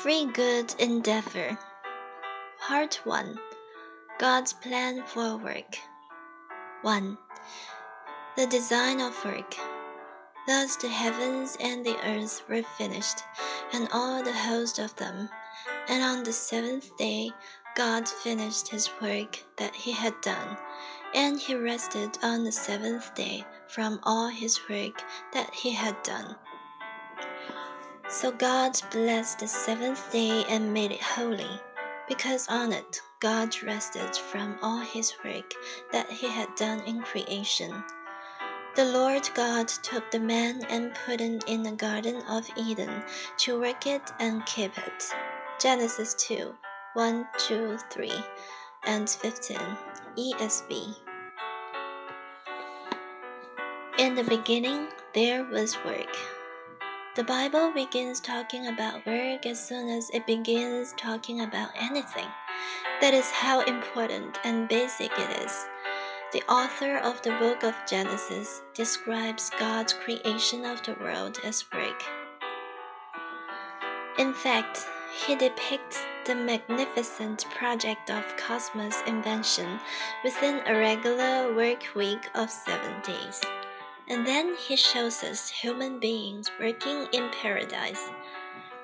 Every Good Endeavor Part 1 God's Plan for Work 1. The Design of Work Thus the heavens and the earth were finished, and all the host of them. And on the seventh day God finished his work that he had done, and he rested on the seventh day from all his work that he had done. So God blessed the seventh day and made it holy, because on it God rested from all his work that he had done in creation. The Lord God took the man and put him in the Garden of Eden to work it and keep it. Genesis 2 1, 2, 3, and 15, ESV. In the beginning, there was work. The Bible begins talking about work as soon as it begins talking about anything. That is how important and basic it is. The author of the book of Genesis describes God's creation of the world as work. In fact, he depicts the magnificent project of cosmos invention within a regular work week of seven days. And then he shows us human beings working in paradise.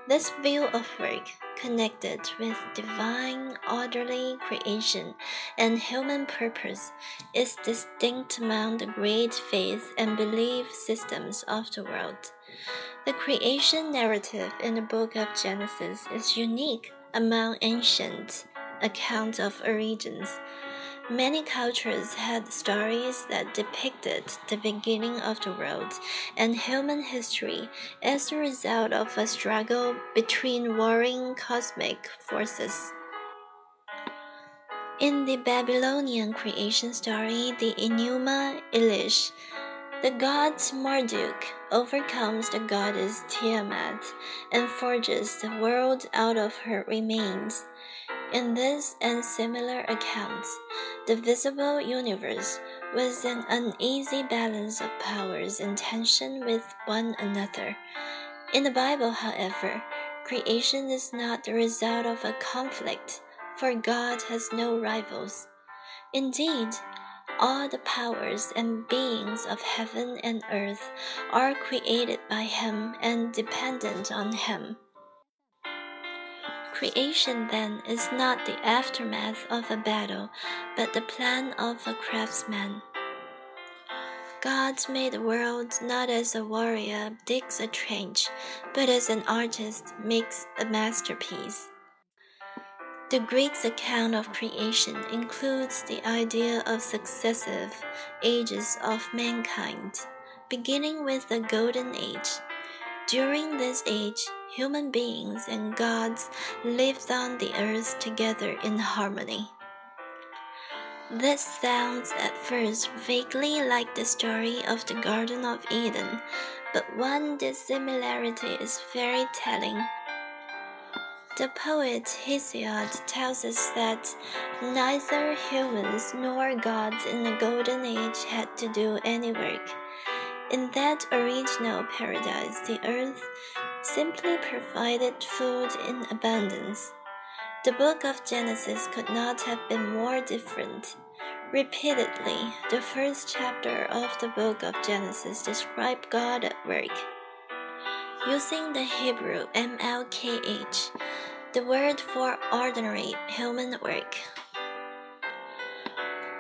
This view of work, connected with divine orderly creation and human purpose, is distinct among the great faith and belief systems of the world. The creation narrative in the book of Genesis is unique among ancient accounts of origins Many cultures had stories that depicted the beginning of the world and human history as a result of a struggle between warring cosmic forces. In the Babylonian creation story, the Enuma Elish, the god Marduk overcomes the goddess Tiamat and forges the world out of her remains. In this and similar accounts, the visible universe was an uneasy balance of powers in tension with one another. In the Bible, however, creation is not the result of a conflict, for God has no rivals. Indeed, all the powers and beings of heaven and earth are created by Him and dependent on Him. Creation, then, is not the aftermath of a battle, but the plan of a craftsman. God made the world not as a warrior digs a trench, but as an artist makes a masterpiece. The Greeks' account of creation includes the idea of successive ages of mankind, beginning with the Golden Age. During this age, human beings and gods lived on the earth together in harmony. This sounds at first vaguely like the story of the Garden of Eden, but one dissimilarity is very telling. The poet Hesiod tells us that neither humans nor gods in the Golden Age had to do any work. In that original paradise, the earth simply provided food in abundance. The book of Genesis could not have been more different. Repeatedly, the first chapter of the book of Genesis described God at work. Using the Hebrew MLKH, the word for ordinary human work.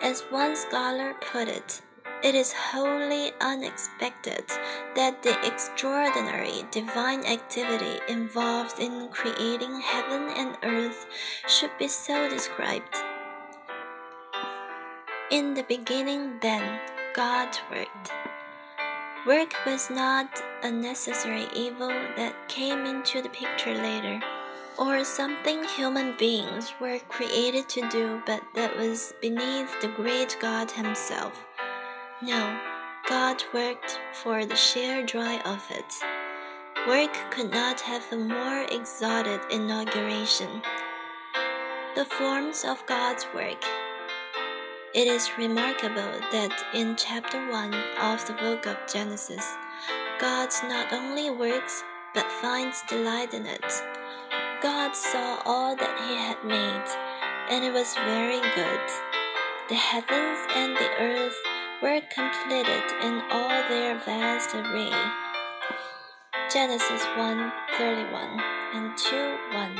As one scholar put it, it is wholly unexpected that the extraordinary divine activity involved in creating heaven and earth should be so described. In the beginning, then, God worked. Work was not a necessary evil that came into the picture later, or something human beings were created to do, but that was beneath the great God Himself. No, God worked for the sheer joy of it. Work could not have a more exalted inauguration. The forms of God's work. It is remarkable that in chapter 1 of the book of Genesis, God not only works but finds delight in it. God saw all that he had made, and it was very good. The heavens and the earth were completed in all their vast array. Genesis 1 31 and 2 1.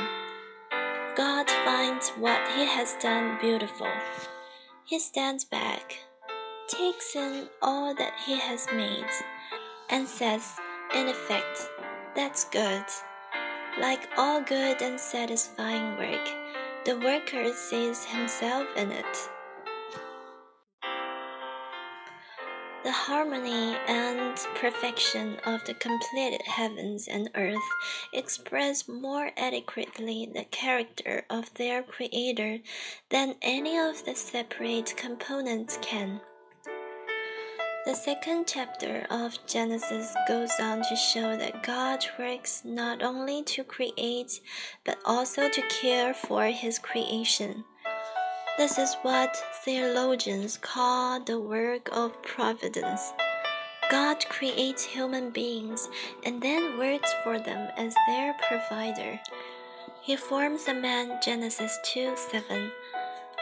God finds what he has done beautiful. He stands back, takes in all that he has made, and says, in effect, that's good. Like all good and satisfying work, the worker sees himself in it. The harmony and perfection of the completed heavens and earth express more adequately the character of their Creator than any of the separate components can. The second chapter of Genesis goes on to show that God works not only to create, but also to care for His creation. This is what theologians call the work of providence. God creates human beings and then works for them as their provider. He forms a man, Genesis 2 7,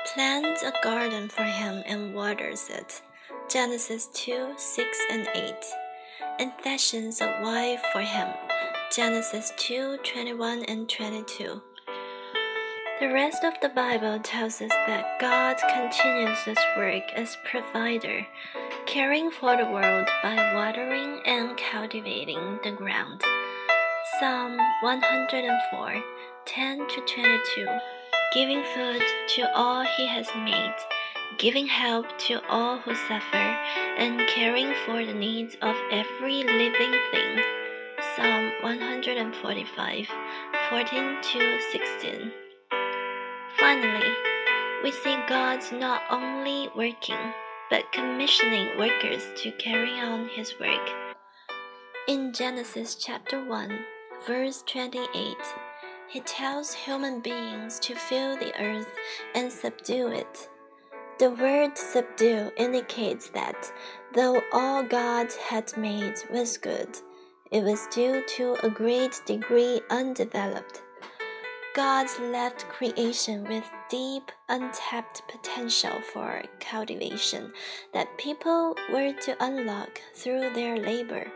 plants a garden for him and waters it, Genesis 2 6 and 8, and fashions a wife for him, Genesis 2 21 and 22. The rest of the Bible tells us that God continues his work as provider, caring for the world by watering and cultivating the ground. Psalm 104 10 to 22. Giving food to all he has made, giving help to all who suffer, and caring for the needs of every living thing. Psalm 145 14 to 16. Finally, we see God not only working, but commissioning workers to carry on his work. In Genesis chapter 1, verse 28, he tells human beings to fill the earth and subdue it. The word subdue indicates that though all God had made was good, it was still to a great degree undeveloped. God left creation with deep, untapped potential for cultivation that people were to unlock through their labor.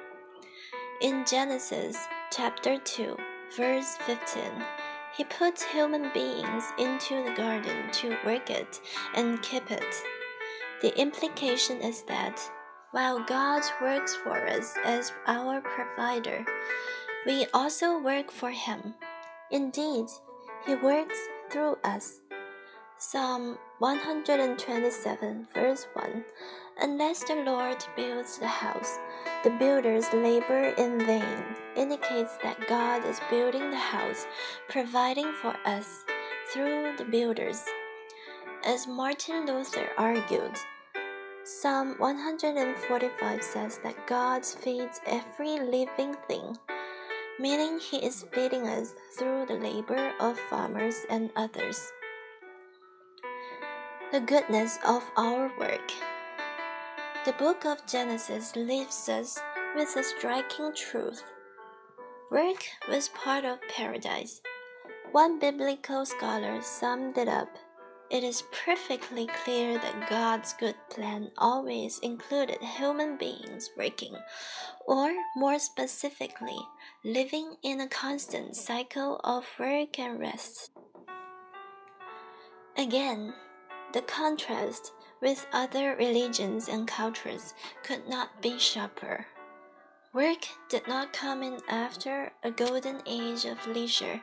In Genesis chapter 2, verse 15, he put human beings into the garden to work it and keep it. The implication is that while God works for us as our provider, we also work for Him. Indeed, he works through us. Psalm 127, verse 1 Unless the Lord builds the house, the builders labor in vain, indicates that God is building the house, providing for us through the builders. As Martin Luther argued, Psalm 145 says that God feeds every living thing meaning He is feeding us through the labor of farmers and others. The goodness of our work. The book of Genesis leaves us with a striking truth. Work was part of paradise. One biblical scholar summed it up. It is perfectly clear that God's good plan always included human beings working, or more specifically, living in a constant cycle of work and rest. Again, the contrast with other religions and cultures could not be sharper. Work did not come in after a golden age of leisure.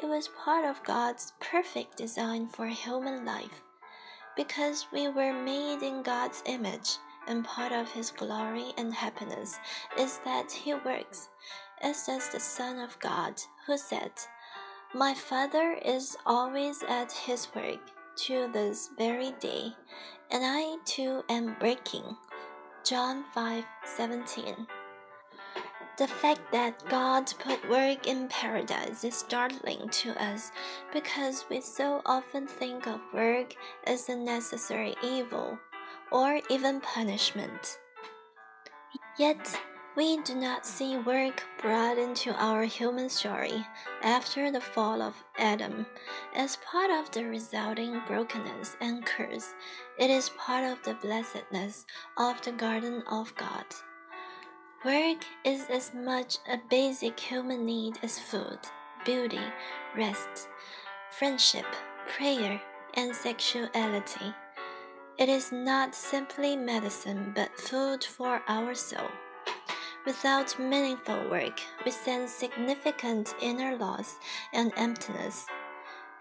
It was part of God's perfect design for human life. Because we were made in God's image, and part of His glory and happiness is that He works as does the Son of God, who said, My Father is always at his work to this very day, and I too am working. John 5 17. The fact that God put work in paradise is startling to us because we so often think of work as a necessary evil or even punishment. Yet, We do not see work brought into our human story after the fall of Adam as part of the resulting brokenness and curse. It is part of the blessedness of the garden of God. Work is as much a basic human need as food, beauty, rest, friendship, prayer, and sexuality. It is not simply medicine but food for our soul. Without meaningful work, we sense significant inner loss and emptiness.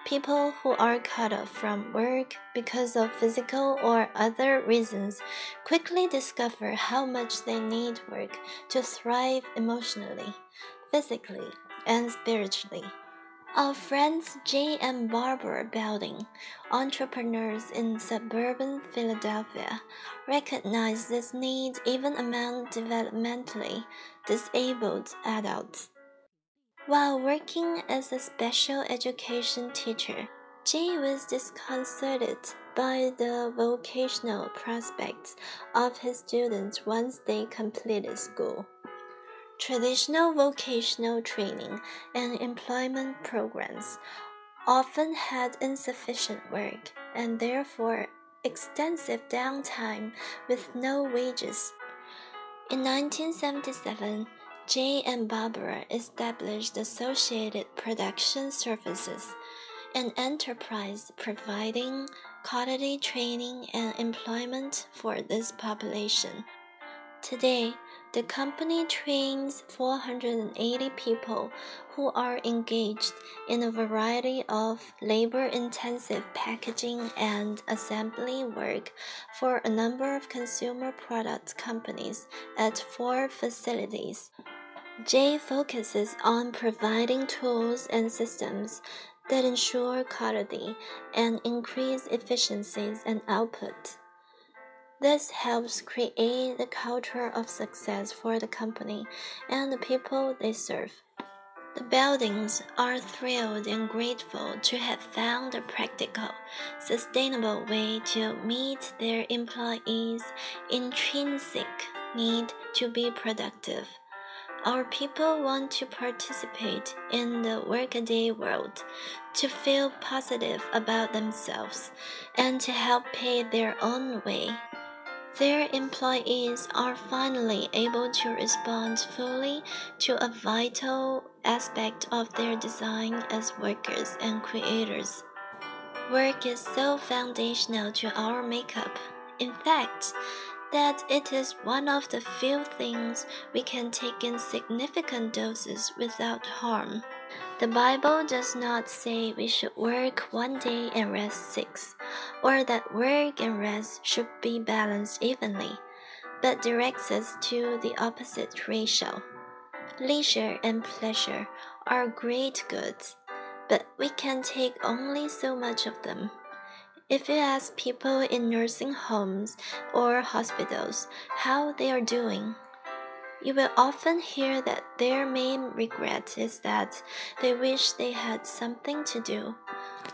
People who are cut off from work because of physical or other reasons quickly discover how much they need work to thrive emotionally, physically, and spiritually. Our friends Jay and Barbara Belding, entrepreneurs in suburban Philadelphia, recognize this need even among developmentally disabled adults. While working as a special education teacher, Jay was disconcerted by the vocational prospects of his students once they completed school. Traditional vocational training and employment programs often had insufficient work and therefore extensive downtime with no wages. In 1977, Jay and Barbara established Associated Production Services, an enterprise providing quality training and employment for this population. Today, the company trains 480 people who are engaged in a variety of labor intensive packaging and assembly work for a number of consumer product companies at four facilities. Jay focuses on providing tools and systems that ensure quality and increase efficiencies and output. This helps create the culture of success for the company and the people they serve. The Beldings are thrilled and grateful to have found a practical, sustainable way to meet their employees' intrinsic need to be productive. Our people want to participate in the workaday world, to feel positive about themselves, and to help pay their own way. Their employees are finally able to respond fully to a vital aspect of their design as workers and creators. Work is so foundational to our makeup. In fact, that it is one of the few things we can take in significant doses without harm. The Bible does not say we should work one day and rest six, or that work and rest should be balanced evenly, but directs us to the opposite ratio. Leisure and pleasure are great goods, but we can take only so much of them. If you ask people in nursing homes or hospitals how they are doing, you will often hear that their main regret is that they wish they had something to do,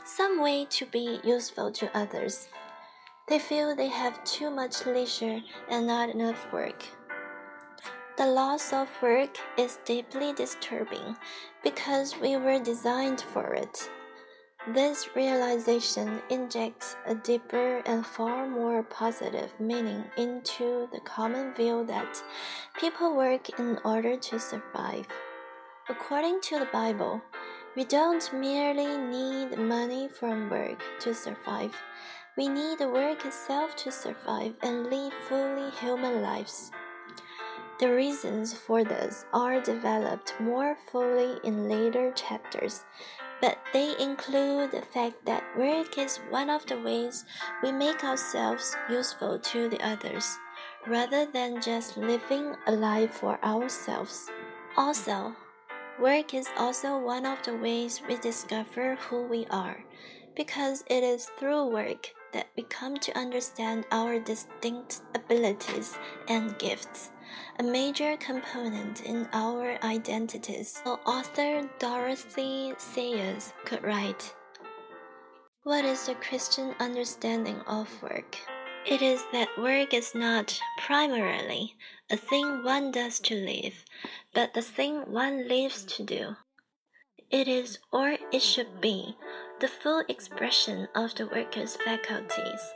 some way to be useful to others. They feel they have too much leisure and not enough work. The loss of work is deeply disturbing because we were designed for it. This realization injects a deeper and far more positive meaning into the common view that people work in order to survive. According to the Bible, we don't merely need money from work to survive. We need the work itself to survive and live fully human lives. The reasons for this are developed more fully in later chapters, but they include the fact that work is one of the ways we make ourselves useful to the others, rather than just living a life for ourselves. Also, work is also one of the ways we discover who we are, because it is through work that we come to understand our distinct abilities and gifts a major component in our identities. Author Dorothy Sayers could write What is the Christian understanding of work? It is that work is not primarily a thing one does to live, but the thing one lives to do. It is, or it should be, the full expression of the worker's faculties,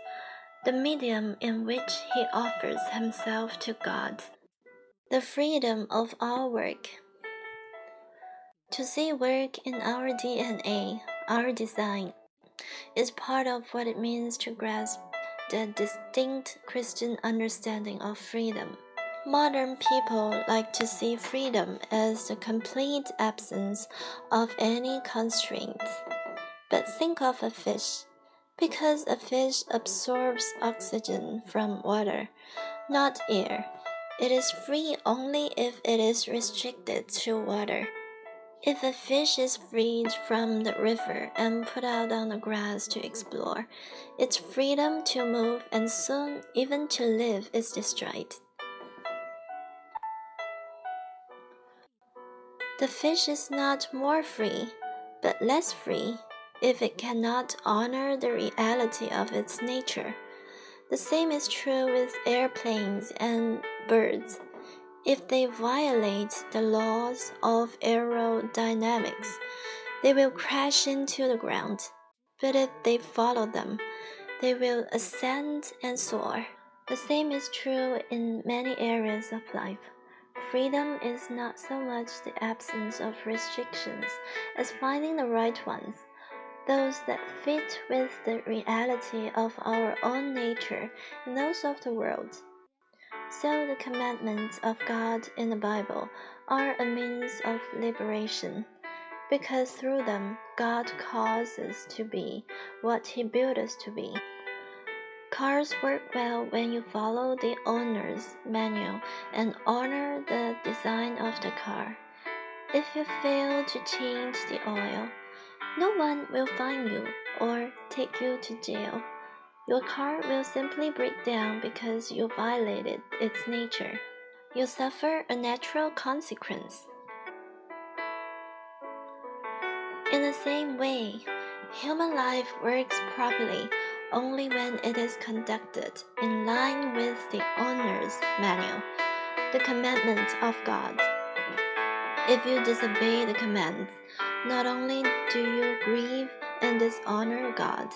the medium in which he offers himself to God, the freedom of our work. To see work in our DNA, our design, is part of what it means to grasp the distinct Christian understanding of freedom. Modern people like to see freedom as the complete absence of any constraints. But think of a fish. Because a fish absorbs oxygen from water, not air, it is free only if it is restricted to water. If a fish is freed from the river and put out on the grass to explore, its freedom to move and soon even to live is destroyed. The fish is not more free, but less free if it cannot honor the reality of its nature. The same is true with airplanes and birds. If they violate the laws of aerodynamics, they will crash into the ground. But if they follow them, they will ascend and soar. The same is true in many areas of life. Freedom is not so much the absence of restrictions as finding the right ones, those that fit with the reality of our own nature and those of the world. So the commandments of God in the Bible are a means of liberation, because through them God calls us to be what He built us to be. Cars work well when you follow the owner's manual and honor the design of the car. If you fail to change the oil, no one will find you or take you to jail. Your car will simply break down because you violated its nature. You suffer a natural consequence. In the same way, human life works properly only when it is conducted in line with the owner's manual, the commandment of God. If you disobey the commands, not only do you grieve and dishonor God,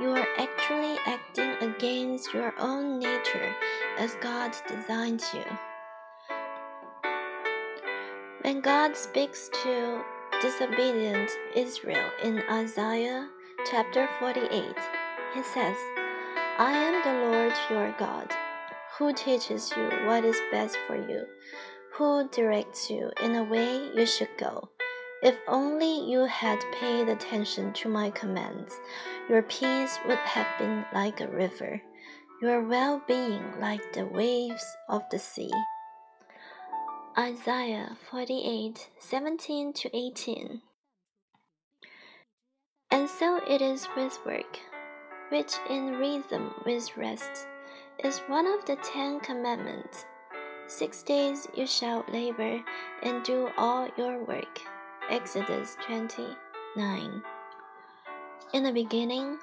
you are actually acting against your own nature as God designed you. When God speaks to disobedient Israel in Isaiah chapter 48, he says, I am the Lord your God, who teaches you what is best for you, who directs you in the way you should go. If only you had paid attention to my commands, your peace would have been like a river, your well being like the waves of the sea. Isaiah 48 17 to 18. And so it is with work which in rhythm with rest is one of the Ten Commandments. Six days you shall labor and do all your work. Exodus 29. In the beginning,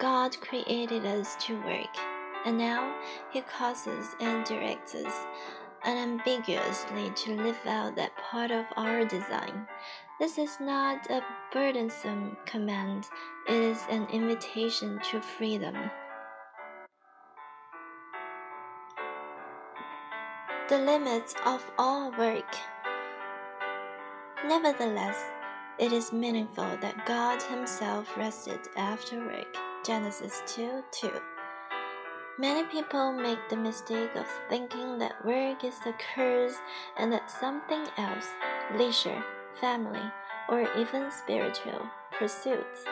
God created us to work, and now He causes and directs us unambiguously to live out that part of our design. This is not a burdensome command, it is an invitation to freedom. The limits of all work. Nevertheless, it is meaningful that God Himself rested after work. Genesis 2 2. Many people make the mistake of thinking that work is the curse and that something else, leisure, family, or even spiritual pursuits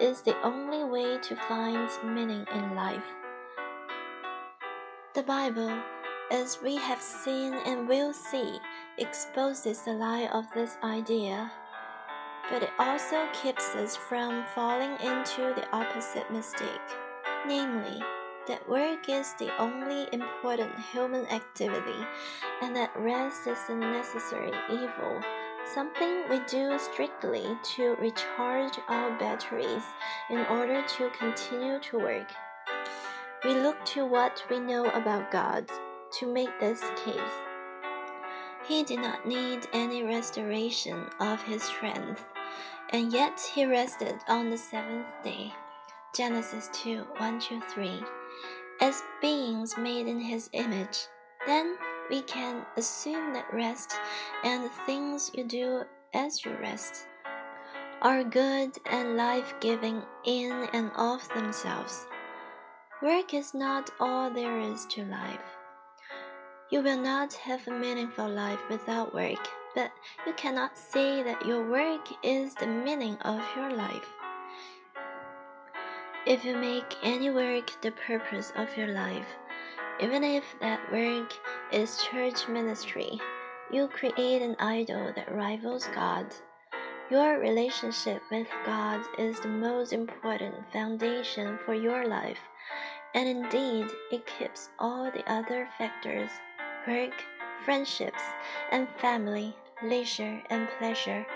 is the only way to find meaning in life. The Bible, as we have seen and will see, exposes the lie of this idea, but it also keeps us from falling into the opposite mistake, namely, that work is the only important human activity and that rest is a necessary evil something we do strictly to recharge our batteries in order to continue to work. we look to what we know about God to make this case. He did not need any restoration of his strength, and yet he rested on the seventh day. Genesis 2 1 3. As beings made in his image, then we can assume that rest and the things you do as you rest are good and life giving in and of themselves. Work is not all there is to life. You will not have a meaningful life without work, but you cannot say that your work is the meaning of your life. If you make any work the purpose of your life, even if that work is church ministry, you create an idol that rivals God. Your relationship with God is the most important foundation for your life, and indeed, it keeps all the other factors work, friendships, and family, leisure, and pleasure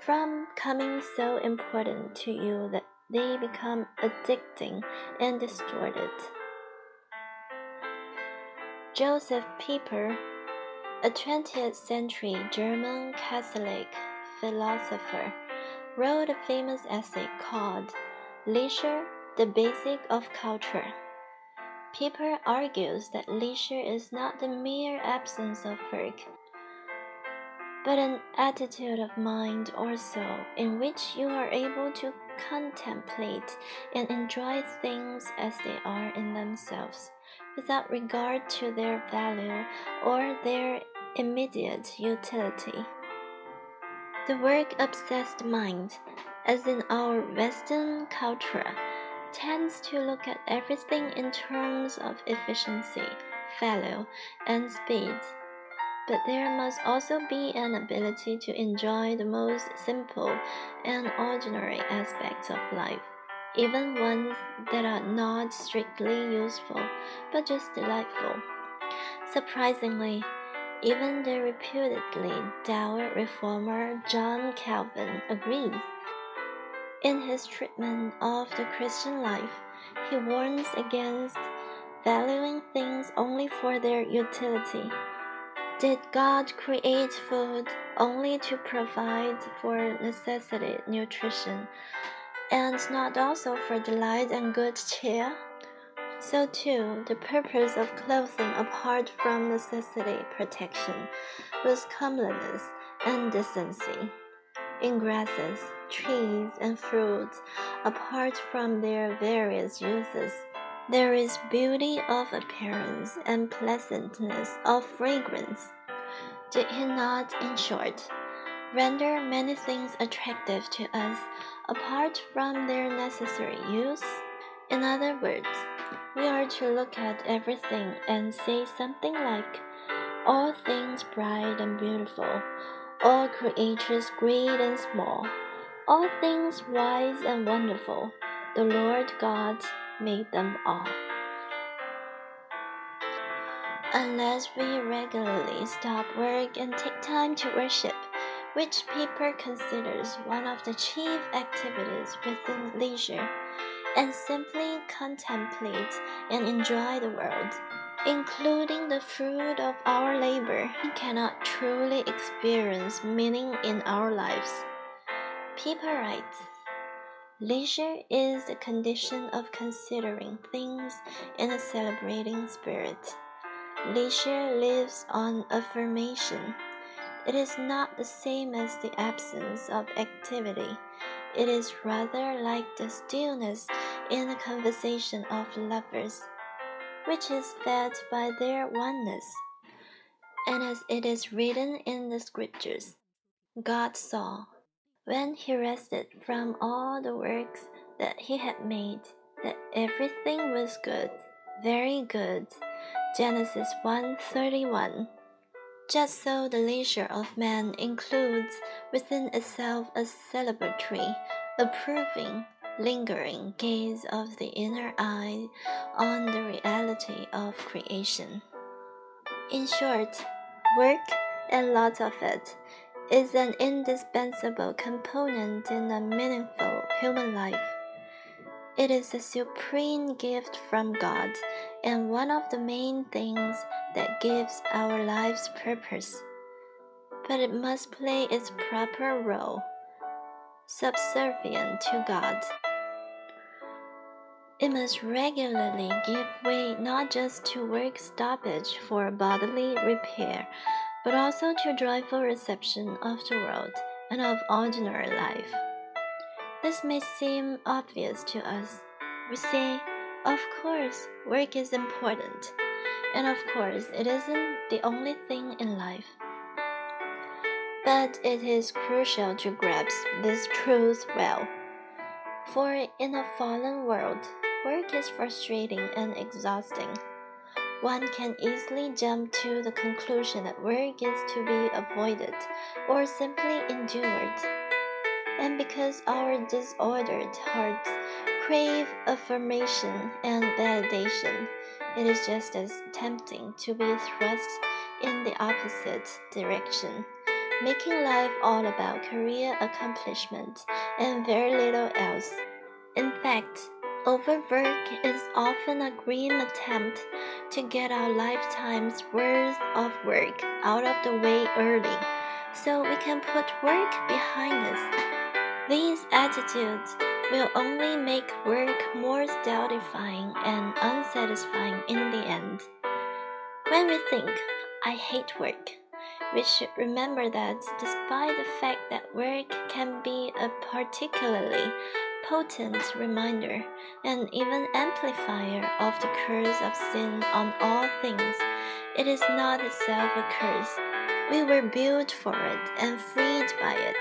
from coming so important to you that they become addicting and distorted. Josef Pieper, a 20th century German Catholic philosopher, wrote a famous essay called Leisure, the Basis of Culture. Pieper argues that leisure is not the mere absence of work, but an attitude of mind or soul in which you are able to contemplate and enjoy things as they are in themselves, without regard to their value or their immediate utility. The work obsessed mind, as in our Western culture, tends to look at everything in terms of efficiency, value, and speed. But there must also be an ability to enjoy the most simple and ordinary aspects of life, even ones that are not strictly useful, but just delightful. Surprisingly, even the reputedly dour reformer John Calvin agrees. In his treatment of the Christian life, he warns against valuing things only for their utility. Did God create food only to provide for necessity, nutrition, and not also for delight and good cheer? So, too, the purpose of clothing apart from necessity protection was comeliness and decency. In grasses, trees, and fruits, apart from their various uses, there is beauty of appearance and pleasantness of fragrance. Did he not, in short, render many things attractive to us apart from their necessary use? In other words, we are to look at everything and say something like, All things bright and beautiful, all creatures great and small, all things wise and wonderful, the Lord God made them all. Unless we regularly stop work and take time to worship, which Pieper considers one of the chief activities within leisure, and simply contemplate and enjoy the world, including the fruit of our labor, we cannot truly experience meaning in our lives. Pieper writes, Leisure is the condition of considering things in a celebrating spirit. Leisure lives on affirmation. It is not the same as the absence of activity. It is rather like the stillness in the conversation of lovers, which is fed by their oneness. And as it is written in the scriptures, God saw, when he rested from all the works that he had made, that everything was good, very good. Genesis 1:31. Just so the leisure of man includes within itself a celebratory, approving, lingering gaze of the inner eye on the reality of creation. In short, work, and lots of it, is an indispensable component in a meaningful human life. It is a supreme gift from God and one of the main things that gives our lives purpose. But it must play its proper role, subservient to God. It must regularly give way not just to work stoppage for bodily repair, but also to joyful reception of the world and of ordinary life. This may seem obvious to us. We say, of course, work is important, and of course, it isn't the only thing in life. But it is crucial to grasp this truth well. For in a fallen world, Work is frustrating and exhausting. One can easily jump to the conclusion that work is to be avoided or simply endured. And because our disordered hearts crave affirmation and validation, it is just as tempting to be thrust in the opposite direction, making life all about career accomplishment and very little else. In fact, Overwork is often a grim attempt to get our lifetime's worth of work out of the way early so we can put work behind us. These attitudes will only make work more stultifying and unsatisfying in the end. When we think, I hate work, we should remember that despite the fact that work can be a particularly potent reminder and even amplifier of the curse of sin on all things. It is not itself a curse. We were built for it and freed by it.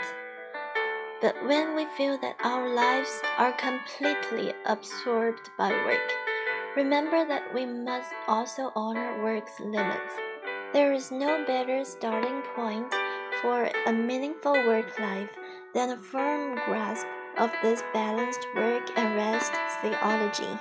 But when we feel that our lives are completely absorbed by work, remember that we must also honor work's limits. There is no better starting point for a meaningful work life than a firm grasp of this balanced work and rest theology.